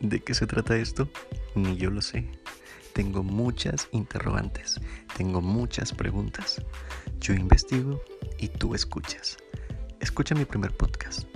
¿De qué se trata esto? Ni yo lo sé. Tengo muchas interrogantes, tengo muchas preguntas. Yo investigo y tú escuchas. Escucha mi primer podcast.